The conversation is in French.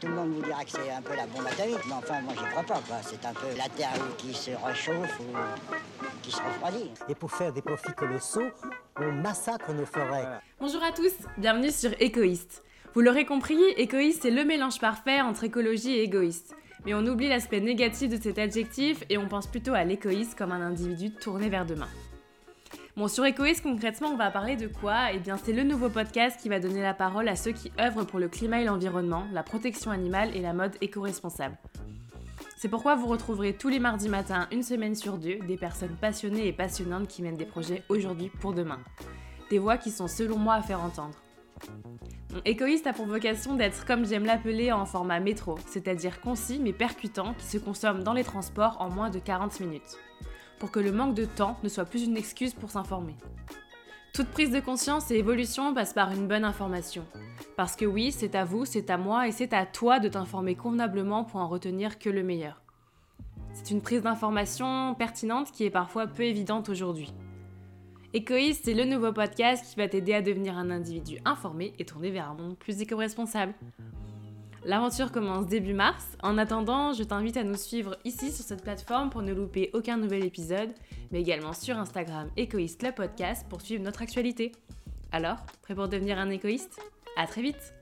Tout le monde vous dira que c'est un peu la bombe atomique, mais enfin, moi, j'y crois pas, quoi. C'est un peu la Terre qui se réchauffe ou qui se refroidit. Et pour faire des profits colossaux, on massacre nos forêts. Bonjour à tous, bienvenue sur Écoïste. Vous l'aurez compris, égoïste c'est le mélange parfait entre écologie et égoïste. Mais on oublie l'aspect négatif de cet adjectif et on pense plutôt à l'égoïste comme un individu tourné vers demain. Bon, sur Écoïste, concrètement, on va parler de quoi? Eh bien, c'est le nouveau podcast qui va donner la parole à ceux qui œuvrent pour le climat et l'environnement, la protection animale et la mode éco-responsable. C'est pourquoi vous retrouverez tous les mardis matins, une semaine sur deux, des personnes passionnées et passionnantes qui mènent des projets aujourd'hui pour demain. Des voix qui sont selon moi à faire entendre. Écoïste a pour vocation d'être, comme j'aime l'appeler, en format métro, c'est-à-dire concis mais percutant, qui se consomme dans les transports en moins de 40 minutes, pour que le manque de temps ne soit plus une excuse pour s'informer. Toute prise de conscience et évolution passe par une bonne information. Parce que oui, c'est à vous, c'est à moi et c'est à toi de t'informer convenablement pour en retenir que le meilleur. C'est une prise d'information pertinente qui est parfois peu évidente aujourd'hui. Écoïste, c'est le nouveau podcast qui va t'aider à devenir un individu informé et tourné vers un monde plus éco-responsable. L'aventure commence début mars. En attendant, je t'invite à nous suivre ici sur cette plateforme pour ne louper aucun nouvel épisode, mais également sur Instagram Écoïste le podcast pour suivre notre actualité. Alors, prêt pour devenir un écoïste? À très vite